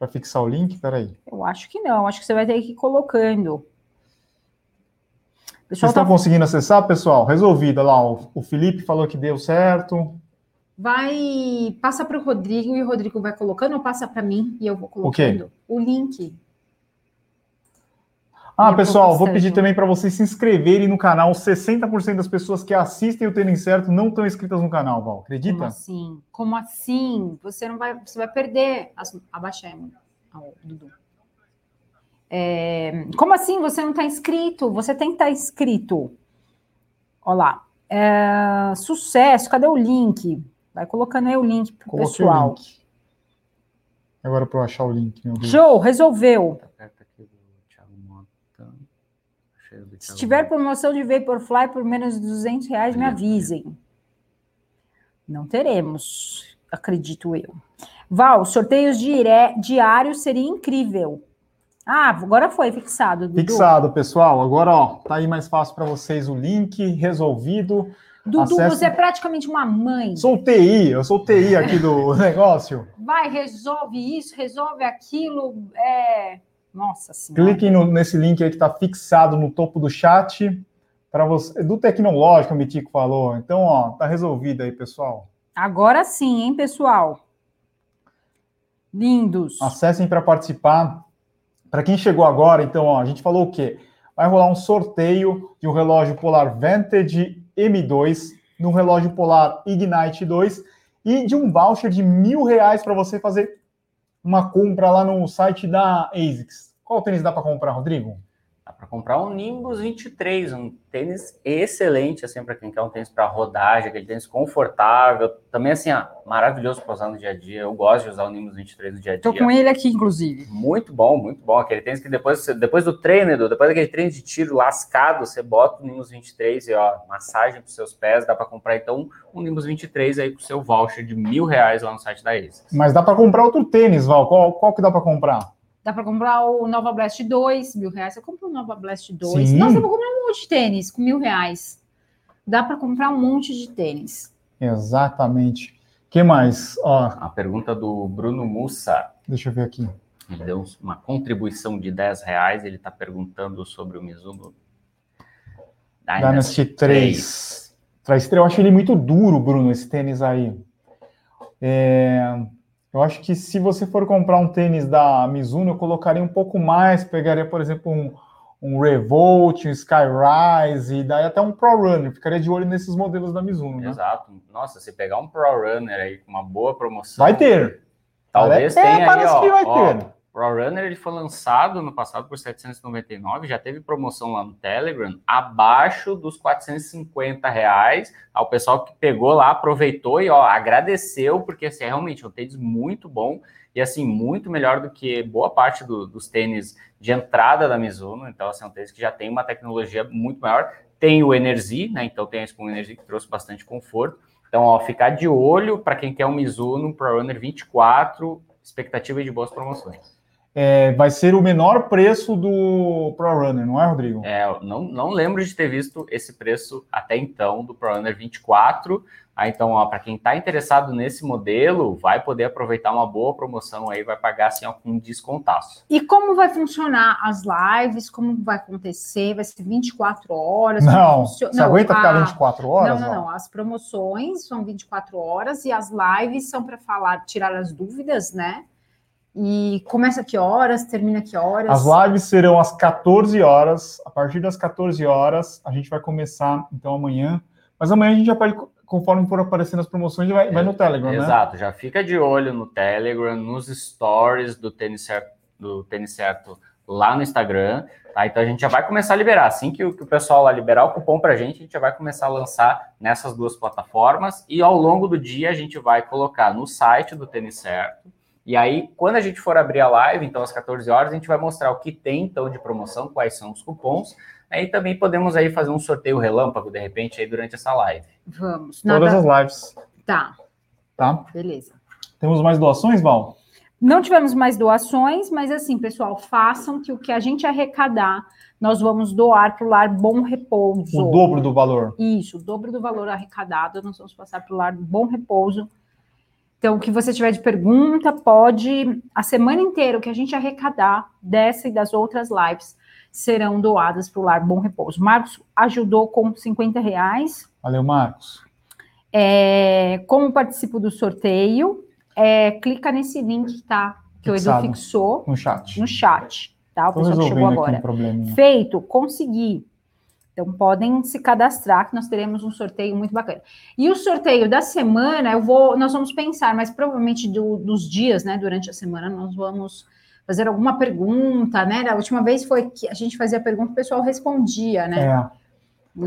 para fixar o link? Peraí. Eu acho que não, acho que você vai ter que ir colocando. Vocês estão tá... conseguindo acessar, pessoal? Resolvido. Lá, o Felipe falou que deu certo. Vai, passa para o Rodrigo e o Rodrigo vai colocando ou passa para mim e eu vou colocando o, o link. Ah, pessoal, vou pedir também para vocês se inscreverem no canal. 60% das pessoas que assistem o Tênis Certo não estão inscritas no canal, Val. Acredita? Como assim? Como assim? Você não vai, você vai perder as, abaixemos, Dudu. É, como assim você não está inscrito? Você tem que estar tá inscrito. Olha lá. É, sucesso, cadê o link? Vai colocando aí o link pro Coloquei pessoal. Link. Agora para eu achar o link. Show, resolveu. Se tiver promoção de Vaporfly por menos de 200 reais, me avisem. Não teremos, acredito eu. Val, sorteios diários seria incrível. Ah, agora foi fixado. Dudu. Fixado, pessoal. Agora, ó, tá aí mais fácil para vocês o link resolvido. Dudu, Acesse... você é praticamente uma mãe. Sou TI, eu sou TI aqui do negócio. Vai, resolve isso, resolve aquilo. É... Nossa senhora. Cliquem no, nesse link aí que está fixado no topo do chat para você do tecnológico, o Mitico falou. Então, ó, tá resolvido aí, pessoal. Agora sim, hein, pessoal? Lindos. Acessem para participar. Para quem chegou agora, então, ó, a gente falou o quê? Vai rolar um sorteio de um relógio Polar Vantage M2, de um relógio Polar Ignite 2 e de um voucher de mil reais para você fazer uma compra lá no site da ASICS. Qual tênis dá para comprar, Rodrigo? Para comprar um Nimbus 23, um tênis excelente, assim, para quem quer um tênis para rodagem, aquele tênis confortável. Também, assim, ó, maravilhoso para usar no dia a dia. Eu gosto de usar o Nimbus 23 no dia a dia. Tô com ele aqui, inclusive. Muito bom, muito bom. Aquele tênis que depois, depois do treino, depois daquele treino de tiro lascado, você bota o Nimbus 23 e, ó, massagem para seus pés. Dá para comprar, então, um Nimbus 23 aí com seu voucher de mil reais lá no site da ASICS. Mas dá para comprar outro tênis, Val. Qual, qual que dá para comprar? Dá para comprar o Nova Blast 2, mil reais. Você compra o Nova Blast 2. Sim. Nossa, eu vou comprar um monte de tênis com mil reais. Dá para comprar um monte de tênis. Exatamente. que mais? Ó, a pergunta do Bruno Mussa. Deixa eu ver aqui. Ele deu uma contribuição de 10 reais. Ele está perguntando sobre o Mizuno Dynasty, Dynasty 3. 3. Eu acho ele muito duro, Bruno, esse tênis aí. É... Eu acho que se você for comprar um tênis da Mizuno, eu colocaria um pouco mais, pegaria, por exemplo, um, um Revolt, um Skyrise, e daí até um Pro Runner. Ficaria de olho nesses modelos da Mizuno. Né? Exato. Nossa, se pegar um Pro Runner aí com uma boa promoção. Vai ter. Talvez é, tenha aí, ó, que vai ó, ter. ProRunner ele foi lançado no passado por 799, já teve promoção lá no Telegram, abaixo dos 450 reais. O pessoal que pegou lá aproveitou e ó, agradeceu, porque assim, realmente é um tênis muito bom e assim, muito melhor do que boa parte do, dos tênis de entrada da Mizuno. Então, assim, é um tênis que já tem uma tecnologia muito maior. Tem o Energy, né? Então tem esse com Energy que trouxe bastante conforto. Então, ó, ficar de olho para quem quer um Mizuno ProRunner 24, expectativa de boas promoções. É, vai ser o menor preço do ProRunner, não é, Rodrigo? É, não, não lembro de ter visto esse preço até então do ProRunner 24. Ah, então, para quem está interessado nesse modelo, vai poder aproveitar uma boa promoção aí, vai pagar assim algum descontaço. E como vai funcionar as lives? Como vai acontecer? Vai ser 24 horas? Não, você não, aguenta a... ficar 24 horas? Não, não, não. As promoções são 24 horas e as lives são para falar, tirar as dúvidas, né? E começa que horas, termina que horas? As lives serão às 14 horas. A partir das 14 horas, a gente vai começar, então, amanhã. Mas amanhã a gente já pode conforme for aparecendo as promoções, vai, vai no Telegram, Exato, né? Exato, já fica de olho no Telegram, nos stories do Tênis Certo, do Tênis Certo lá no Instagram, tá? Então a gente já vai começar a liberar. Assim que o, que o pessoal lá liberar o cupom para a gente, a gente já vai começar a lançar nessas duas plataformas e ao longo do dia a gente vai colocar no site do Tênis Certo. E aí, quando a gente for abrir a live, então às 14 horas, a gente vai mostrar o que tem então de promoção, quais são os cupons Aí também podemos aí fazer um sorteio relâmpago, de repente, aí durante essa live. Vamos. Nada... Todas as lives. Tá. Tá. Beleza. Temos mais doações, Val? Não tivemos mais doações, mas assim, pessoal, façam que o que a gente arrecadar, nós vamos doar para o Lar Bom Repouso. O dobro do valor. Isso, o dobro do valor arrecadado, nós vamos passar para o Lar Bom Repouso. Então, o que você tiver de pergunta, pode, a semana inteira, o que a gente arrecadar dessa e das outras lives, serão doadas para o Lar Bom Repouso. Marcos ajudou com 50 reais. Valeu, Marcos. É, como participo do sorteio, é, clica nesse link que tá, que Fixado. o Edu fixou. No chat. No chat, tá? O pessoal que chegou agora. Um Feito, consegui. Então podem se cadastrar que nós teremos um sorteio muito bacana. E o sorteio da semana, eu vou, nós vamos pensar, mas provavelmente do, dos dias, né, durante a semana, nós vamos fazer alguma pergunta, né? Da última vez foi que a gente fazia pergunta, o pessoal respondia, né? É.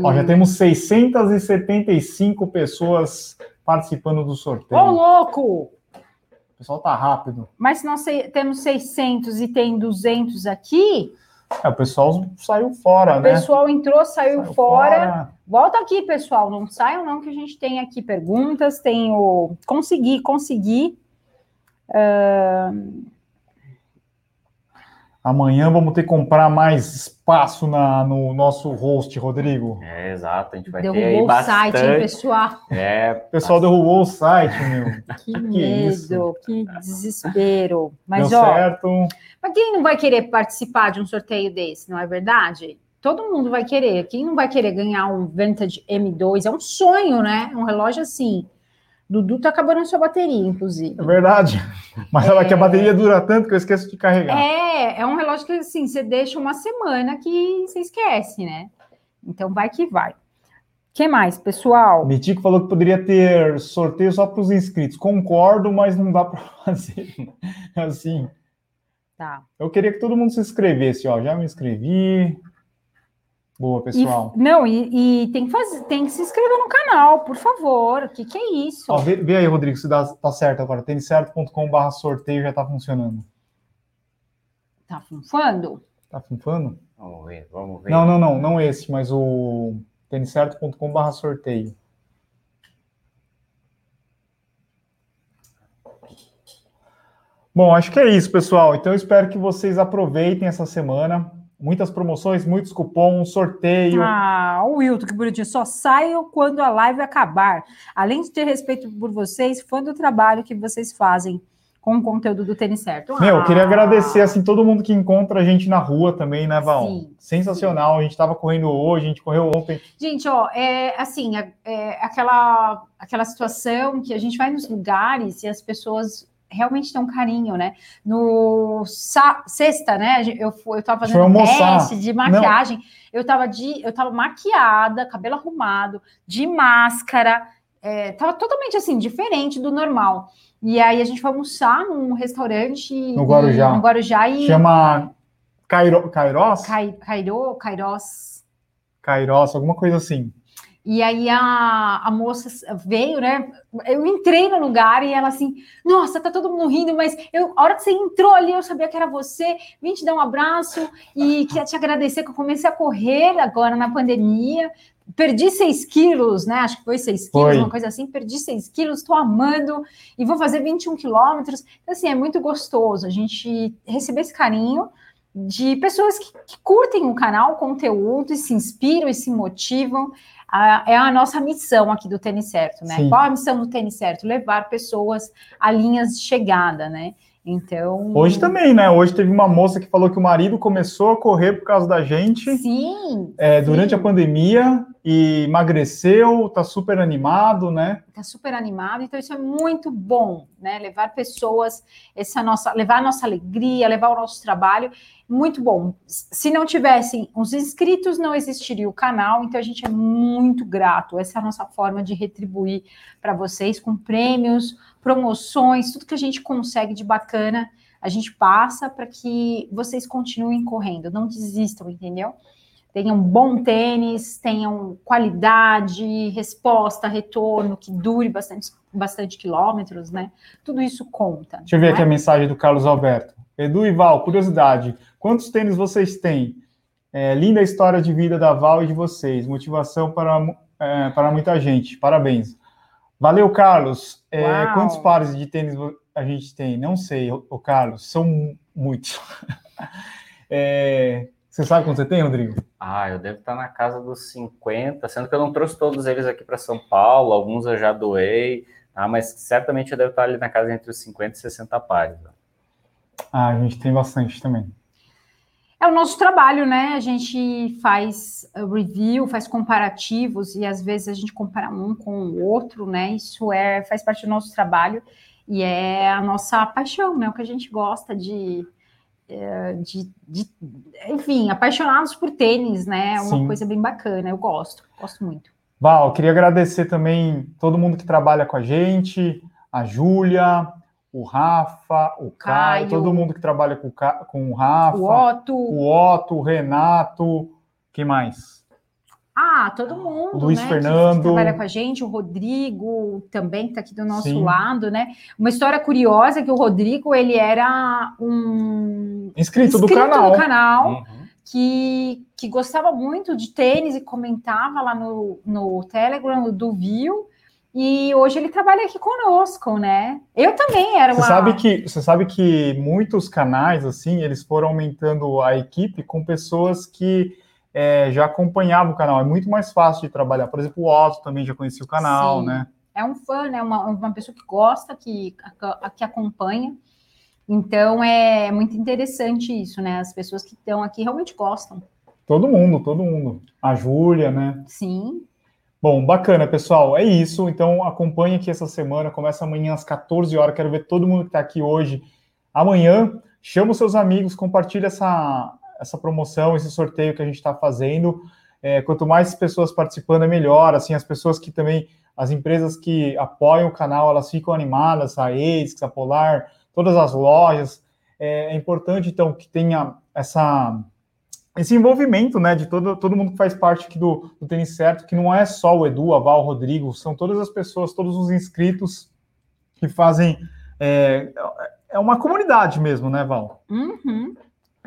Ó, já temos 675 pessoas participando do sorteio. Ô, louco! O pessoal tá rápido. Mas se nós temos 600 e tem 200 aqui... É, o pessoal saiu fora, o né? O pessoal entrou, saiu, saiu fora. fora. Volta aqui, pessoal. Não saiam não, que a gente tem aqui perguntas, tem o... Consegui, consegui. Uh... Amanhã vamos ter que comprar mais espaço na, no nosso host, Rodrigo. É, exato. A gente vai derrubou ter aí bastante... o site, hein, pessoal? É, o pessoal bastante. derrubou o site, meu. Que, que medo, que desespero. Mas, Deu ó, certo. Mas quem não vai querer participar de um sorteio desse, não é verdade? Todo mundo vai querer. Quem não vai querer ganhar um Vintage M2? É um sonho, né? Um relógio assim Dudu tá acabando a sua bateria, inclusive. É verdade. Mas é... que a bateria dura tanto que eu esqueço de carregar. É, é um relógio que assim, você deixa uma semana que você esquece, né? Então vai que vai. que mais, pessoal? Mitico falou que poderia ter sorteio só para os inscritos. Concordo, mas não dá para fazer assim. Tá. Eu queria que todo mundo se inscrevesse, ó. Já me inscrevi. Boa, pessoal. E, não, e, e, tem, que fazer, tem que se inscrever no canal, por favor. O que, que é isso? Ó, vê, vê, aí, Rodrigo, se dá, tá certo agora. Têniscerto.com.br sorteio já tá funcionando. Tá funfando? Tá funfando? Vamos ver, vamos ver. Não, não, não, não esse, mas o têniscerto.com.br sorteio. Bom, acho que é isso, pessoal. Então, eu espero que vocês aproveitem essa semana muitas promoções, muitos cupons, sorteio. Ah, o Wilton, que bonitinho. Só saio quando a live acabar. Além de ter respeito por vocês, fã do trabalho que vocês fazem com o conteúdo do Tênis Certo. Meu, ah. queria agradecer, assim, todo mundo que encontra a gente na rua também, né, Val? Sim, Sensacional. Sim. A gente estava correndo hoje, a gente correu ontem. Gente, ó, é assim, é, é aquela, aquela situação que a gente vai nos lugares e as pessoas realmente tem um carinho, né? No sexta, né? Eu fui, eu tava fazendo um teste de maquiagem. Não. Eu tava de, eu tava maquiada, cabelo arrumado, de máscara, é, tava totalmente assim diferente do normal. E aí a gente foi almoçar num restaurante no Guarujá. No Guarujá e chama Cairo, Cairós? Cairo, Cairós. Cairós, alguma coisa assim. E aí a, a moça veio, né? Eu entrei no lugar e ela assim, nossa, tá todo mundo rindo, mas eu, a hora que você entrou ali, eu sabia que era você, vim te dar um abraço e queria te agradecer que eu comecei a correr agora na pandemia, perdi 6 quilos, né? Acho que foi 6 quilos, foi. uma coisa assim. Perdi 6 quilos, estou amando e vou fazer 21 quilômetros. Então, assim, é muito gostoso a gente receber esse carinho de pessoas que, que curtem o canal, o conteúdo, e se inspiram e se motivam. A, é a nossa missão aqui do Tênis Certo, né? Sim. Qual a missão do Tênis Certo? Levar pessoas a linhas de chegada, né? Então. Hoje também, né? Hoje teve uma moça que falou que o marido começou a correr por causa da gente. Sim. É, durante sim. a pandemia e emagreceu, tá super animado, né? Tá super animado, então isso é muito bom, né? Levar pessoas, essa nossa, levar a nossa alegria, levar o nosso trabalho, muito bom. Se não tivessem os inscritos, não existiria o canal, então a gente é muito grato. Essa é a nossa forma de retribuir para vocês com prêmios promoções, tudo que a gente consegue de bacana, a gente passa para que vocês continuem correndo, não desistam, entendeu? Tenham bom tênis, tenham qualidade, resposta, retorno, que dure bastante, bastante quilômetros, né? Tudo isso conta. Deixa eu ver é? aqui a mensagem do Carlos Alberto. Edu e Val, curiosidade, quantos tênis vocês têm? É, linda história de vida da Val e de vocês, motivação para, é, para muita gente, parabéns. Valeu, Carlos. É, quantos pares de tênis a gente tem? Não sei, o Carlos. São muitos. é, você sabe quanto você tem, Rodrigo? Ah, eu devo estar na casa dos 50, sendo que eu não trouxe todos eles aqui para São Paulo, alguns eu já doei, ah, mas certamente eu devo estar ali na casa entre os 50 e 60 pares. Ah, a gente tem bastante também. É o nosso trabalho, né? A gente faz uh, review, faz comparativos e às vezes a gente compara um com o outro, né? Isso é faz parte do nosso trabalho e é a nossa paixão, né? O que a gente gosta de, de, de enfim, apaixonados por tênis, né? É uma Sim. coisa bem bacana. Eu gosto, gosto muito. Val, queria agradecer também todo mundo que trabalha com a gente, a Júlia, o Rafa, o Caio, Caio, todo mundo que trabalha com, com o Rafa, o Otto, o Otto, o Renato, quem mais? Ah, todo mundo, Luiz né, Fernando. Que trabalha com a gente, o Rodrigo também está aqui do nosso Sim. lado, né? Uma história curiosa é que o Rodrigo, ele era um inscrito, inscrito do canal. Do canal uhum. que, que gostava muito de tênis e comentava lá no, no Telegram do Viu. E hoje ele trabalha aqui conosco, né? Eu também era uma. Você sabe que, você sabe que muitos canais, assim, eles foram aumentando a equipe com pessoas que é, já acompanhavam o canal. É muito mais fácil de trabalhar. Por exemplo, o Otto também já conhecia o canal, Sim. né? É um fã, né? Uma, uma pessoa que gosta, que, que acompanha. Então é muito interessante isso, né? As pessoas que estão aqui realmente gostam. Todo mundo, todo mundo. A Júlia, né? Sim. Bom, bacana, pessoal. É isso. Então, acompanhe aqui essa semana. Começa amanhã às 14 horas. Quero ver todo mundo que está aqui hoje. Amanhã, chama os seus amigos, compartilha essa, essa promoção, esse sorteio que a gente está fazendo. É, quanto mais pessoas participando, é melhor. Assim, as pessoas que também, as empresas que apoiam o canal, elas ficam animadas. A ASICS, a Polar, todas as lojas. É, é importante, então, que tenha essa esse envolvimento, né, de todo, todo mundo que faz parte aqui do, do Tênis Certo, que não é só o Edu, a Val, o Rodrigo, são todas as pessoas, todos os inscritos que fazem. É, é uma comunidade mesmo, né, Val? Uhum.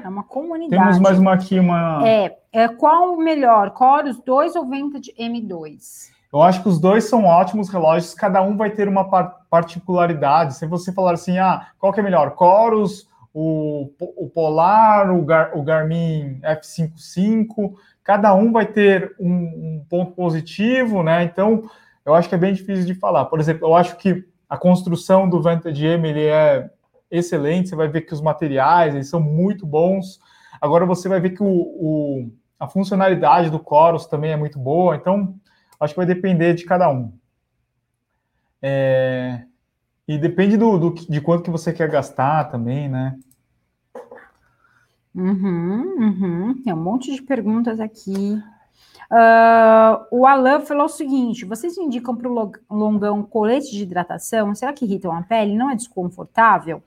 É uma comunidade. Temos mais uma aqui, uma. É, é qual o melhor, Chorus 2 ou Vintage M2? Eu acho que os dois são ótimos relógios, cada um vai ter uma particularidade. Se você falar assim, ah, qual que é melhor, Chorus o, o Polar, o, Gar, o Garmin F55, cada um vai ter um, um, ponto positivo, né? Então, eu acho que é bem difícil de falar. Por exemplo, eu acho que a construção do Vantage M ele é excelente, você vai ver que os materiais eles são muito bons. Agora você vai ver que o, o a funcionalidade do Chorus também é muito boa, então acho que vai depender de cada um. É, e depende do, do, de quanto que você quer gastar também, né? Uhum, uhum. Tem um monte de perguntas aqui. Uh, o Alan falou o seguinte: vocês indicam para o longão colete de hidratação? Será que irritam a pele? Não é desconfortável?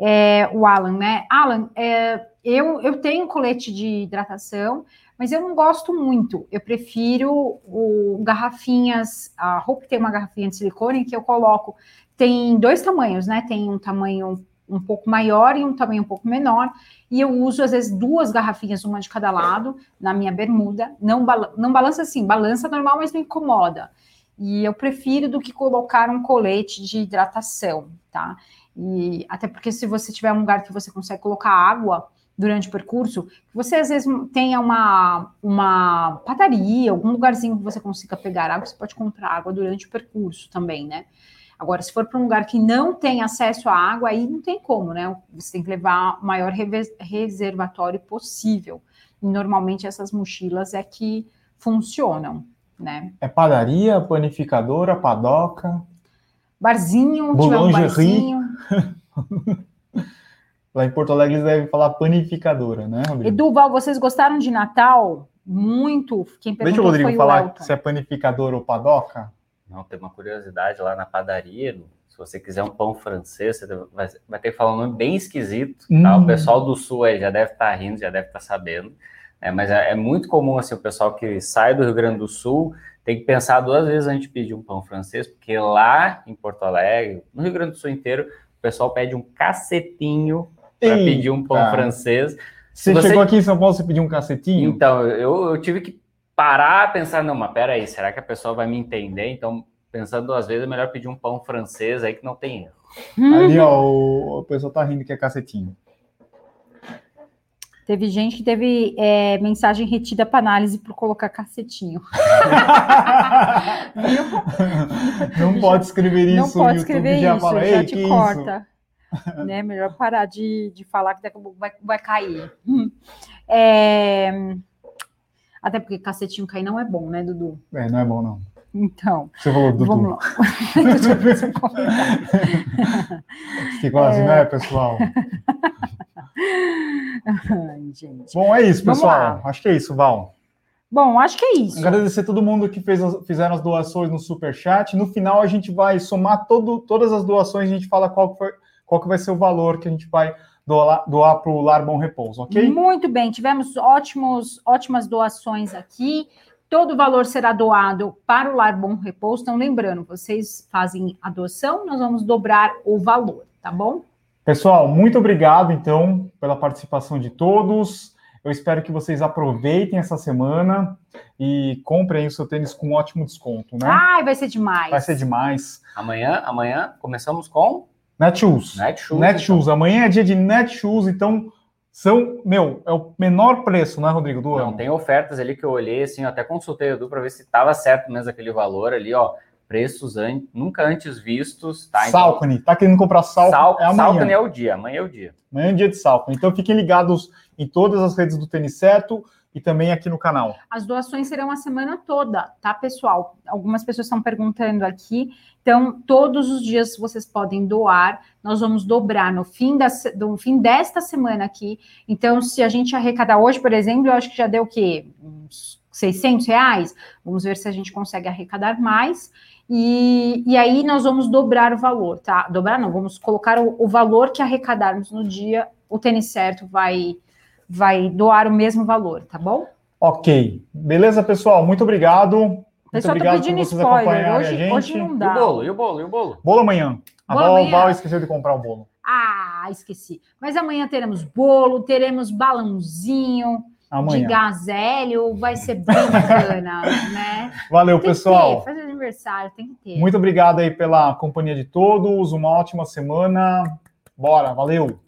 É, o Alan, né? Alan, é, eu, eu tenho colete de hidratação, mas eu não gosto muito. Eu prefiro o garrafinhas. A roupa tem uma garrafinha de silicone que eu coloco. Tem dois tamanhos, né? Tem um tamanho um pouco maior e um tamanho um pouco menor. E eu uso, às vezes, duas garrafinhas, uma de cada lado, na minha bermuda. Não, bala não balança assim, balança normal, mas não incomoda. E eu prefiro do que colocar um colete de hidratação, tá? E até porque se você tiver um lugar que você consegue colocar água durante o percurso, que você às vezes tenha uma, uma padaria, algum lugarzinho que você consiga pegar água, você pode comprar água durante o percurso também, né? Agora, se for para um lugar que não tem acesso à água, aí não tem como, né? Você tem que levar o maior reservatório possível. E normalmente essas mochilas é que funcionam, né? É padaria, panificadora, padoca. Barzinho, tiver um barzinho. Lá em Porto Alegre eles devem falar panificadora, né, Rodrigo? Eduval, vocês gostaram de Natal? Muito. Quem perguntou Deixa o Rodrigo falar se é panificadora ou padoca. Não, tem uma curiosidade lá na padaria. Se você quiser um pão francês, você vai, vai ter que falar um nome bem esquisito. Hum. Tá? O hum. pessoal do Sul aí já deve estar tá rindo, já deve estar tá sabendo. É, mas é, é, muito comum assim, o pessoal que sai do Rio Grande do Sul tem que pensar duas vezes antes de pedir um pão francês, porque lá em Porto Alegre, no Rio Grande do Sul inteiro, o pessoal pede um cacetinho para pedir um pão francês. Você, você, chegou aqui em São Paulo, você pediu um cacetinho? Então, eu, eu tive que parar, pensar, não, mas peraí, será que a pessoa vai me entender? Então, pensando duas vezes, é melhor pedir um pão francês aí que não tem erro. Ali, ó, o, o pessoal tá rindo que é cacetinho. Teve gente que teve é, mensagem retida para análise por colocar cacetinho. não pode escrever isso. Não pode escrever isso, já, fala, já te corta. Isso? né? Melhor parar de, de falar que daqui a pouco vai, vai cair. É... Até porque cacetinho cair não é bom, né, Dudu? É, não é bom, não. Então. Você falou Dudu. Vamos lá. Ficou assim, né, pessoal? Ai, gente. Bom, é isso, pessoal. Acho que é isso, Val. Bom, acho que é isso. Agradecer a todo mundo que fez, fizeram as doações no Super Chat. No final, a gente vai somar todo, todas as doações, a gente fala qual, foi, qual que vai ser o valor que a gente vai doar, doar para o Lar Bom Repouso, ok? Muito bem, tivemos ótimos, ótimas doações aqui. Todo o valor será doado para o Lar Bom Repouso. Então, lembrando, vocês fazem a doação, nós vamos dobrar o valor, tá bom? Pessoal, muito obrigado, então, pela participação de todos. Eu espero que vocês aproveitem essa semana e comprem o seu tênis com um ótimo desconto, né? Ai, vai ser demais. Vai ser demais. Amanhã, amanhã começamos com Netshoes. Netshoes. Netshoes. Então. Amanhã é dia de Netshoes, então são, meu, é o menor preço, né, Rodrigo? Do Não, ano. tem ofertas ali que eu olhei, assim, eu até consultei o Edu para ver se estava certo mesmo aquele valor ali, ó preços an nunca antes vistos. Tá? Então, Salcone, tá querendo comprar Salcone? Sal é amanhã. Salcone é o dia, amanhã é o dia. Amanhã é dia de Salcone. Então fiquem ligados em todas as redes do Tênis Certo e também aqui no canal. As doações serão a semana toda, tá, pessoal? Algumas pessoas estão perguntando aqui. Então, todos os dias vocês podem doar. Nós vamos dobrar no fim, da, no fim desta semana aqui. Então, se a gente arrecadar hoje, por exemplo, eu acho que já deu o quê? Uns 600 reais? Vamos ver se a gente consegue arrecadar mais. E, e aí nós vamos dobrar o valor, tá? Dobrar não, vamos colocar o, o valor que arrecadarmos no dia, o tênis certo vai, vai doar o mesmo valor, tá bom? Ok. Beleza, pessoal? Muito obrigado. Muito pessoal, obrigado por vocês spoiler. Hoje, a gente. Hoje não dá. E o bolo, e o bolo, e o bolo? Bolo amanhã. A bolo Val, amanhã. Val esqueceu de comprar o bolo. Ah, esqueci. Mas amanhã teremos bolo, teremos balãozinho, Amanhã. de gazélio, vai ser bem bacana, né? Valeu, tem pessoal. Fazer aniversário, tem que ter. Muito obrigado aí pela companhia de todos, uma ótima semana. Bora, valeu!